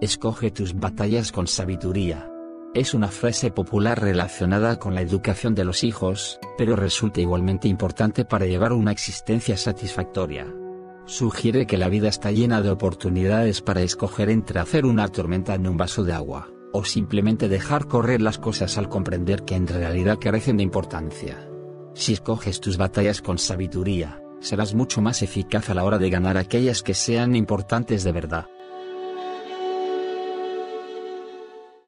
Escoge tus batallas con sabiduría. Es una frase popular relacionada con la educación de los hijos, pero resulta igualmente importante para llevar una existencia satisfactoria. Sugiere que la vida está llena de oportunidades para escoger entre hacer una tormenta en un vaso de agua, o simplemente dejar correr las cosas al comprender que en realidad carecen de importancia. Si escoges tus batallas con sabiduría, serás mucho más eficaz a la hora de ganar aquellas que sean importantes de verdad.